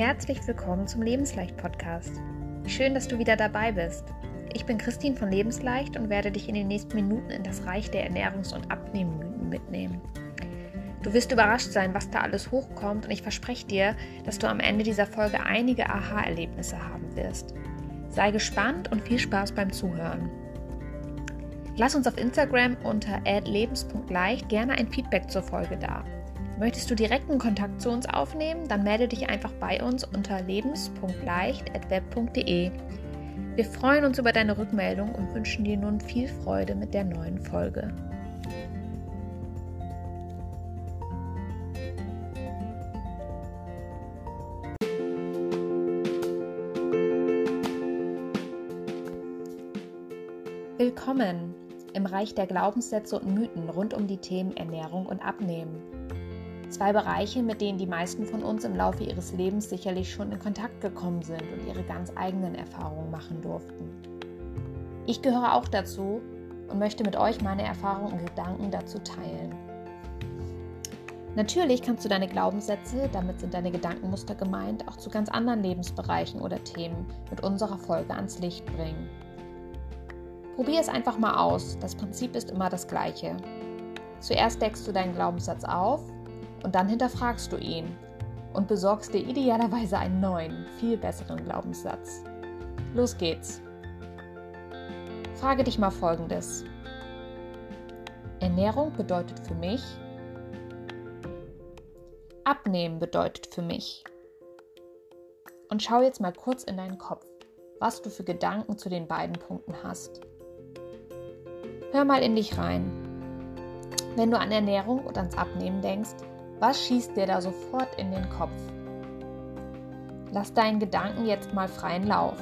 Herzlich willkommen zum Lebensleicht Podcast. Schön, dass du wieder dabei bist. Ich bin Christine von Lebensleicht und werde dich in den nächsten Minuten in das Reich der Ernährungs- und Abnehmmythen mitnehmen. Du wirst überrascht sein, was da alles hochkommt und ich verspreche dir, dass du am Ende dieser Folge einige Aha-Erlebnisse haben wirst. Sei gespannt und viel Spaß beim Zuhören. Lass uns auf Instagram unter lebens.leicht gerne ein Feedback zur Folge da. Möchtest du direkten Kontakt zu uns aufnehmen, dann melde dich einfach bei uns unter lebens.leicht.web.de. Wir freuen uns über deine Rückmeldung und wünschen dir nun viel Freude mit der neuen Folge. Willkommen im Reich der Glaubenssätze und Mythen rund um die Themen Ernährung und Abnehmen. Zwei Bereiche, mit denen die meisten von uns im Laufe ihres Lebens sicherlich schon in Kontakt gekommen sind und ihre ganz eigenen Erfahrungen machen durften. Ich gehöre auch dazu und möchte mit euch meine Erfahrungen und Gedanken dazu teilen. Natürlich kannst du deine Glaubenssätze, damit sind deine Gedankenmuster gemeint, auch zu ganz anderen Lebensbereichen oder Themen mit unserer Folge ans Licht bringen. Probier es einfach mal aus. Das Prinzip ist immer das gleiche. Zuerst deckst du deinen Glaubenssatz auf und dann hinterfragst du ihn und besorgst dir idealerweise einen neuen, viel besseren Glaubenssatz. Los geht's. Frage dich mal Folgendes. Ernährung bedeutet für mich, Abnehmen bedeutet für mich. Und schau jetzt mal kurz in deinen Kopf, was du für Gedanken zu den beiden Punkten hast. Hör mal in dich rein. Wenn du an Ernährung und ans Abnehmen denkst, was schießt dir da sofort in den Kopf? Lass deinen Gedanken jetzt mal freien Lauf.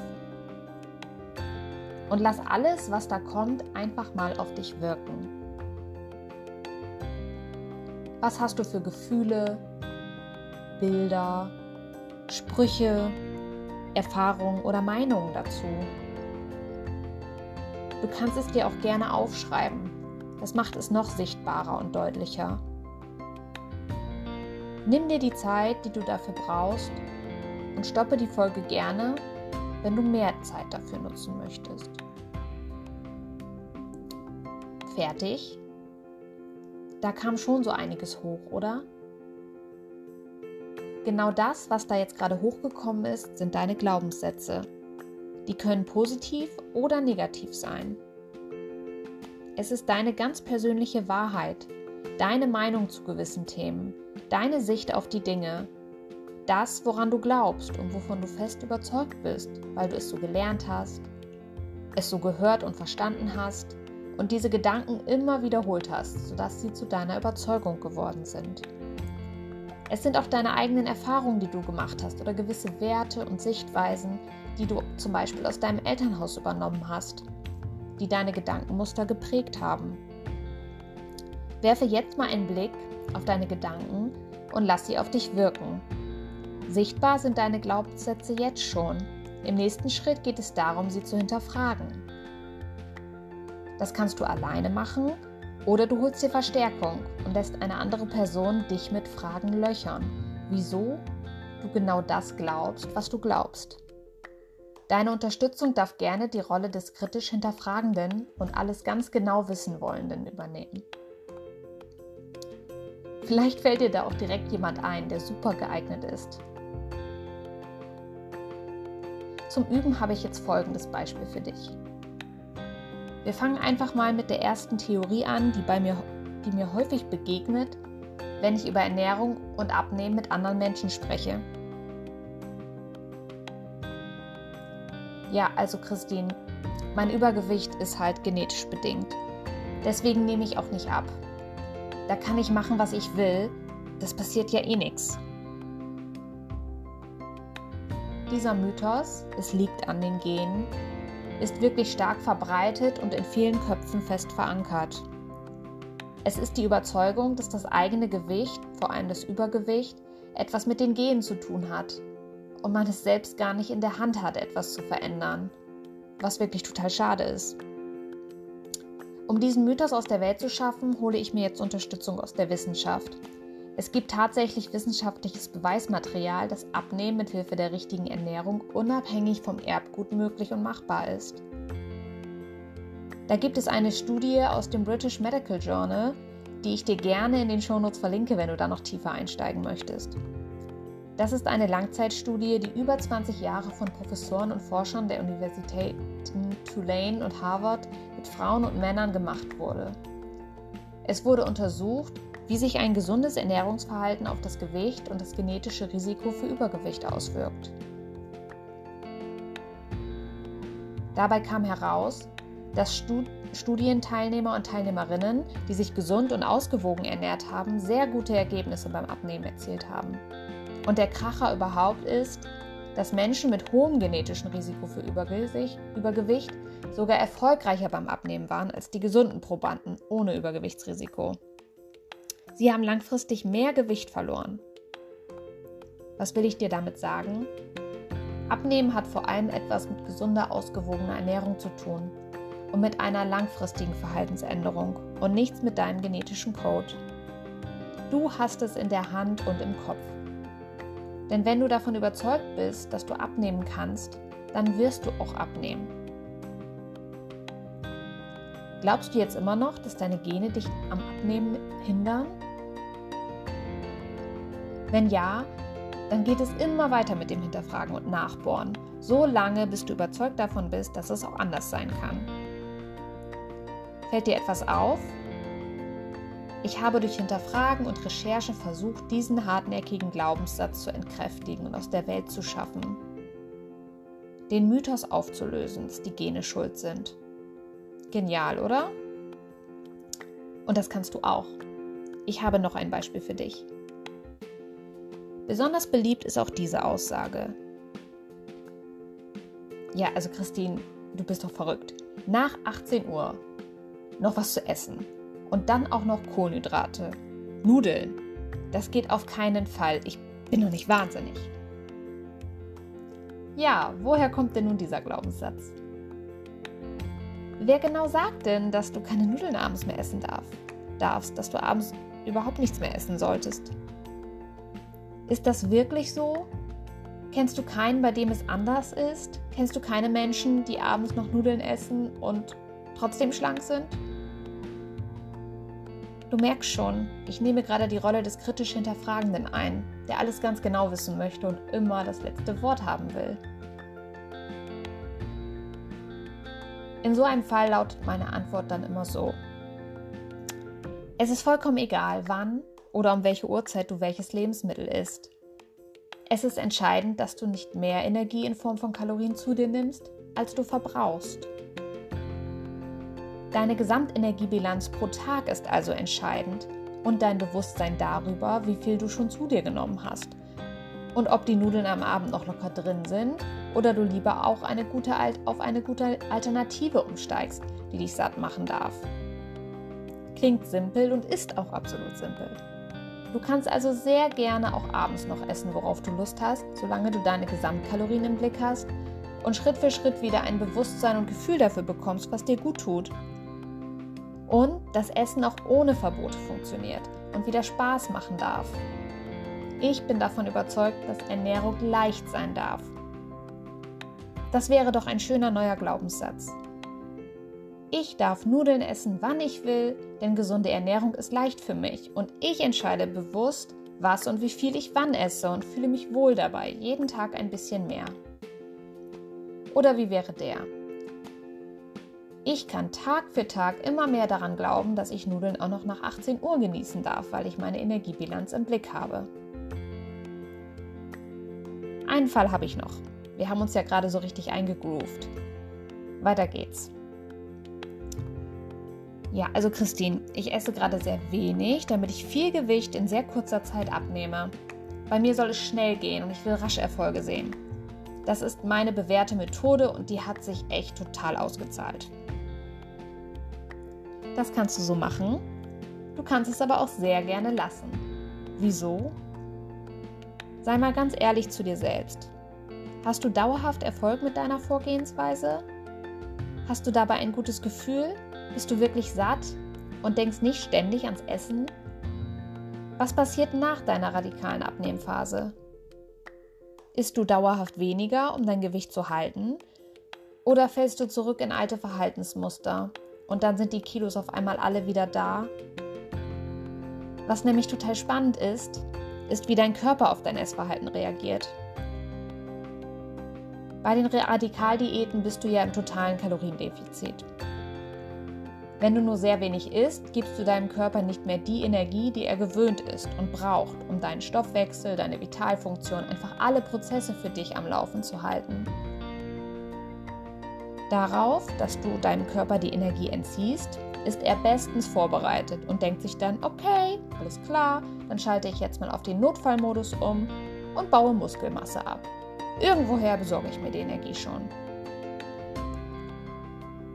Und lass alles, was da kommt, einfach mal auf dich wirken. Was hast du für Gefühle, Bilder, Sprüche, Erfahrungen oder Meinungen dazu? Du kannst es dir auch gerne aufschreiben. Das macht es noch sichtbarer und deutlicher. Nimm dir die Zeit, die du dafür brauchst und stoppe die Folge gerne, wenn du mehr Zeit dafür nutzen möchtest. Fertig? Da kam schon so einiges hoch, oder? Genau das, was da jetzt gerade hochgekommen ist, sind deine Glaubenssätze. Die können positiv oder negativ sein. Es ist deine ganz persönliche Wahrheit, deine Meinung zu gewissen Themen, deine Sicht auf die Dinge, das, woran du glaubst und wovon du fest überzeugt bist, weil du es so gelernt hast, es so gehört und verstanden hast und diese Gedanken immer wiederholt hast, sodass sie zu deiner Überzeugung geworden sind. Es sind auch deine eigenen Erfahrungen, die du gemacht hast oder gewisse Werte und Sichtweisen, die du zum Beispiel aus deinem Elternhaus übernommen hast, die deine Gedankenmuster geprägt haben. Werfe jetzt mal einen Blick auf deine Gedanken und lass sie auf dich wirken. Sichtbar sind deine Glaubenssätze jetzt schon. Im nächsten Schritt geht es darum, sie zu hinterfragen. Das kannst du alleine machen oder du holst dir Verstärkung und lässt eine andere Person dich mit Fragen löchern, wieso du genau das glaubst, was du glaubst. Deine Unterstützung darf gerne die Rolle des kritisch Hinterfragenden und alles ganz genau wissen wollenden übernehmen. Vielleicht fällt dir da auch direkt jemand ein, der super geeignet ist. Zum Üben habe ich jetzt folgendes Beispiel für dich. Wir fangen einfach mal mit der ersten Theorie an, die, bei mir, die mir häufig begegnet, wenn ich über Ernährung und Abnehmen mit anderen Menschen spreche. Ja, also Christine, mein Übergewicht ist halt genetisch bedingt. Deswegen nehme ich auch nicht ab. Da kann ich machen, was ich will. Das passiert ja eh nichts. Dieser Mythos, es liegt an den Genen, ist wirklich stark verbreitet und in vielen Köpfen fest verankert. Es ist die Überzeugung, dass das eigene Gewicht, vor allem das Übergewicht, etwas mit den Genen zu tun hat und man es selbst gar nicht in der Hand hat, etwas zu verändern, was wirklich total schade ist. Um diesen Mythos aus der Welt zu schaffen, hole ich mir jetzt Unterstützung aus der Wissenschaft. Es gibt tatsächlich wissenschaftliches Beweismaterial, dass Abnehmen mit Hilfe der richtigen Ernährung unabhängig vom Erbgut möglich und machbar ist. Da gibt es eine Studie aus dem British Medical Journal, die ich dir gerne in den Shownotes verlinke, wenn du da noch tiefer einsteigen möchtest. Das ist eine Langzeitstudie, die über 20 Jahre von Professoren und Forschern der Universitäten Tulane und Harvard mit Frauen und Männern gemacht wurde. Es wurde untersucht, wie sich ein gesundes Ernährungsverhalten auf das Gewicht und das genetische Risiko für Übergewicht auswirkt. Dabei kam heraus, dass Studienteilnehmer und Teilnehmerinnen, die sich gesund und ausgewogen ernährt haben, sehr gute Ergebnisse beim Abnehmen erzielt haben. Und der Kracher überhaupt ist, dass Menschen mit hohem genetischen Risiko für Übergewicht, sogar erfolgreicher beim Abnehmen waren als die gesunden Probanden ohne Übergewichtsrisiko. Sie haben langfristig mehr Gewicht verloren. Was will ich dir damit sagen? Abnehmen hat vor allem etwas mit gesunder, ausgewogener Ernährung zu tun und mit einer langfristigen Verhaltensänderung und nichts mit deinem genetischen Code. Du hast es in der Hand und im Kopf. Denn wenn du davon überzeugt bist, dass du abnehmen kannst, dann wirst du auch abnehmen. Glaubst du jetzt immer noch, dass deine Gene dich am Abnehmen hindern? Wenn ja, dann geht es immer weiter mit dem Hinterfragen und Nachbohren, so lange, bis du überzeugt davon bist, dass es auch anders sein kann. Fällt dir etwas auf? Ich habe durch Hinterfragen und Recherche versucht, diesen hartnäckigen Glaubenssatz zu entkräftigen und aus der Welt zu schaffen. Den Mythos aufzulösen, dass die Gene schuld sind. Genial, oder? Und das kannst du auch. Ich habe noch ein Beispiel für dich. Besonders beliebt ist auch diese Aussage. Ja, also Christine, du bist doch verrückt. Nach 18 Uhr noch was zu essen. Und dann auch noch Kohlenhydrate. Nudeln. Das geht auf keinen Fall. Ich bin doch nicht wahnsinnig. Ja, woher kommt denn nun dieser Glaubenssatz? Wer genau sagt denn, dass du keine Nudeln abends mehr essen darf, darfst, dass du abends überhaupt nichts mehr essen solltest? Ist das wirklich so? Kennst du keinen, bei dem es anders ist? Kennst du keine Menschen, die abends noch Nudeln essen und trotzdem schlank sind? Du merkst schon, ich nehme gerade die Rolle des kritisch Hinterfragenden ein, der alles ganz genau wissen möchte und immer das letzte Wort haben will. In so einem Fall lautet meine Antwort dann immer so. Es ist vollkommen egal, wann oder um welche Uhrzeit du welches Lebensmittel isst. Es ist entscheidend, dass du nicht mehr Energie in Form von Kalorien zu dir nimmst, als du verbrauchst. Deine Gesamtenergiebilanz pro Tag ist also entscheidend und dein Bewusstsein darüber, wie viel du schon zu dir genommen hast. Und ob die Nudeln am Abend noch locker drin sind oder du lieber auch eine gute, auf eine gute Alternative umsteigst, die dich satt machen darf. Klingt simpel und ist auch absolut simpel. Du kannst also sehr gerne auch abends noch essen, worauf du Lust hast, solange du deine Gesamtkalorien im Blick hast und Schritt für Schritt wieder ein Bewusstsein und Gefühl dafür bekommst, was dir gut tut und das Essen auch ohne Verbote funktioniert und wieder Spaß machen darf. Ich bin davon überzeugt, dass Ernährung leicht sein darf. Das wäre doch ein schöner neuer Glaubenssatz. Ich darf Nudeln essen, wann ich will, denn gesunde Ernährung ist leicht für mich und ich entscheide bewusst, was und wie viel ich wann esse und fühle mich wohl dabei, jeden Tag ein bisschen mehr. Oder wie wäre der? Ich kann Tag für Tag immer mehr daran glauben, dass ich Nudeln auch noch nach 18 Uhr genießen darf, weil ich meine Energiebilanz im Blick habe. Einen Fall habe ich noch. Wir haben uns ja gerade so richtig eingegroovt. Weiter geht's. Ja, also Christine, ich esse gerade sehr wenig, damit ich viel Gewicht in sehr kurzer Zeit abnehme. Bei mir soll es schnell gehen und ich will rasche Erfolge sehen. Das ist meine bewährte Methode und die hat sich echt total ausgezahlt. Das kannst du so machen. Du kannst es aber auch sehr gerne lassen. Wieso? Sei mal ganz ehrlich zu dir selbst. Hast du dauerhaft Erfolg mit deiner Vorgehensweise? Hast du dabei ein gutes Gefühl? Bist du wirklich satt und denkst nicht ständig ans Essen? Was passiert nach deiner radikalen Abnehmphase? Isst du dauerhaft weniger, um dein Gewicht zu halten? Oder fällst du zurück in alte Verhaltensmuster und dann sind die Kilos auf einmal alle wieder da? Was nämlich total spannend ist, ist, wie dein Körper auf dein Essverhalten reagiert. Bei den Radikaldiäten bist du ja im totalen Kaloriendefizit. Wenn du nur sehr wenig isst, gibst du deinem Körper nicht mehr die Energie, die er gewöhnt ist und braucht, um deinen Stoffwechsel, deine Vitalfunktion, einfach alle Prozesse für dich am Laufen zu halten. Darauf, dass du deinem Körper die Energie entziehst, ist er bestens vorbereitet und denkt sich dann, okay, alles klar, dann schalte ich jetzt mal auf den Notfallmodus um und baue Muskelmasse ab. Irgendwoher besorge ich mir die Energie schon.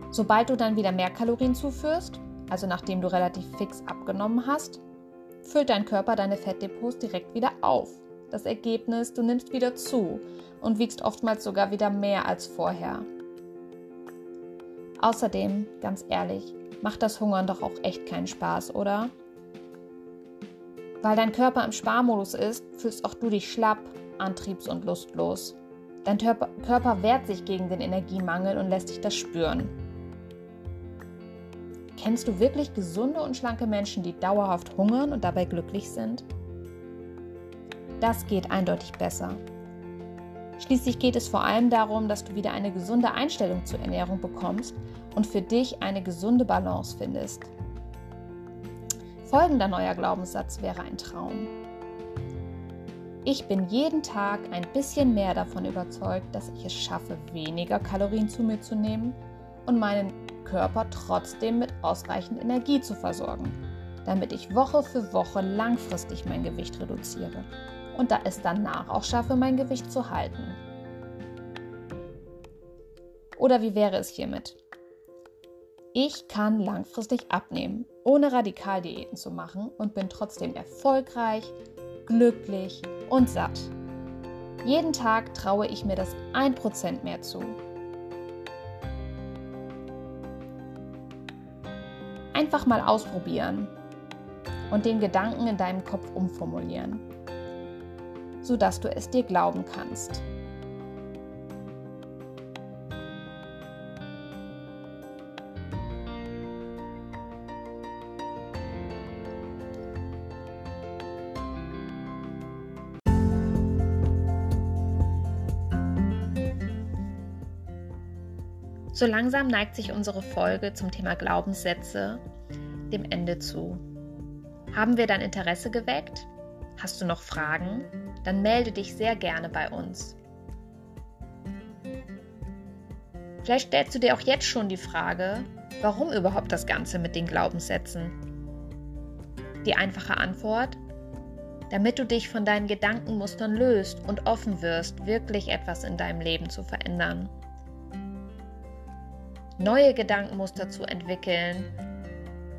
Sobald du dann wieder mehr Kalorien zuführst, also nachdem du relativ fix abgenommen hast, füllt dein Körper deine Fettdepots direkt wieder auf. Das Ergebnis, du nimmst wieder zu und wiegst oftmals sogar wieder mehr als vorher. Außerdem, ganz ehrlich, macht das Hungern doch auch echt keinen Spaß, oder? Weil dein Körper im Sparmodus ist, fühlst auch du dich schlapp, antriebs- und lustlos. Dein Körper wehrt sich gegen den Energiemangel und lässt dich das spüren. Kennst du wirklich gesunde und schlanke Menschen, die dauerhaft hungern und dabei glücklich sind? Das geht eindeutig besser. Schließlich geht es vor allem darum, dass du wieder eine gesunde Einstellung zur Ernährung bekommst und für dich eine gesunde Balance findest. Folgender neuer Glaubenssatz wäre ein Traum. Ich bin jeden Tag ein bisschen mehr davon überzeugt, dass ich es schaffe, weniger Kalorien zu mir zu nehmen und meinen Körper trotzdem mit ausreichend Energie zu versorgen, damit ich Woche für Woche langfristig mein Gewicht reduziere und da es danach auch schaffe, mein Gewicht zu halten. Oder wie wäre es hiermit? Ich kann langfristig abnehmen, ohne Radikaldiäten zu machen und bin trotzdem erfolgreich, glücklich und satt. Jeden Tag traue ich mir das 1% mehr zu. Einfach mal ausprobieren und den Gedanken in deinem Kopf umformulieren, sodass du es dir glauben kannst. So langsam neigt sich unsere Folge zum Thema Glaubenssätze dem Ende zu. Haben wir dein Interesse geweckt? Hast du noch Fragen? Dann melde dich sehr gerne bei uns. Vielleicht stellst du dir auch jetzt schon die Frage, warum überhaupt das Ganze mit den Glaubenssätzen? Die einfache Antwort, damit du dich von deinen Gedankenmustern löst und offen wirst, wirklich etwas in deinem Leben zu verändern neue Gedankenmuster zu entwickeln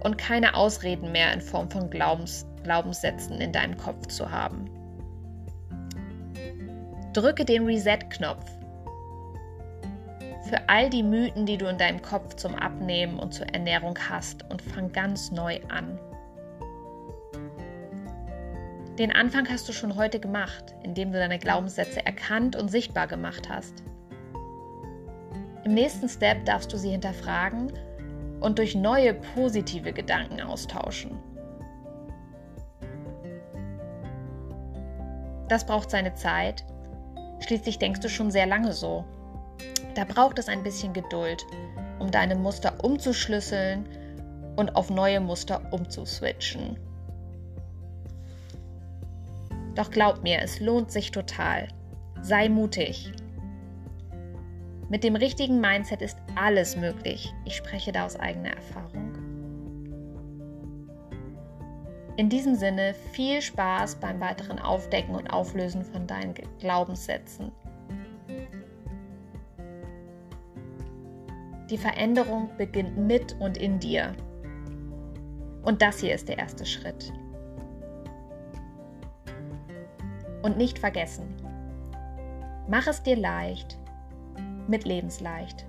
und keine Ausreden mehr in Form von Glaubens, Glaubenssätzen in deinem Kopf zu haben. Drücke den Reset-Knopf für all die Mythen, die du in deinem Kopf zum Abnehmen und zur Ernährung hast und fang ganz neu an. Den Anfang hast du schon heute gemacht, indem du deine Glaubenssätze erkannt und sichtbar gemacht hast. Im nächsten Step darfst du sie hinterfragen und durch neue positive Gedanken austauschen. Das braucht seine Zeit. Schließlich denkst du schon sehr lange so. Da braucht es ein bisschen Geduld, um deine Muster umzuschlüsseln und auf neue Muster umzuswitchen. Doch glaub mir, es lohnt sich total. Sei mutig. Mit dem richtigen Mindset ist alles möglich. Ich spreche da aus eigener Erfahrung. In diesem Sinne viel Spaß beim weiteren Aufdecken und Auflösen von deinen Glaubenssätzen. Die Veränderung beginnt mit und in dir. Und das hier ist der erste Schritt. Und nicht vergessen, mach es dir leicht, mit Lebensleicht.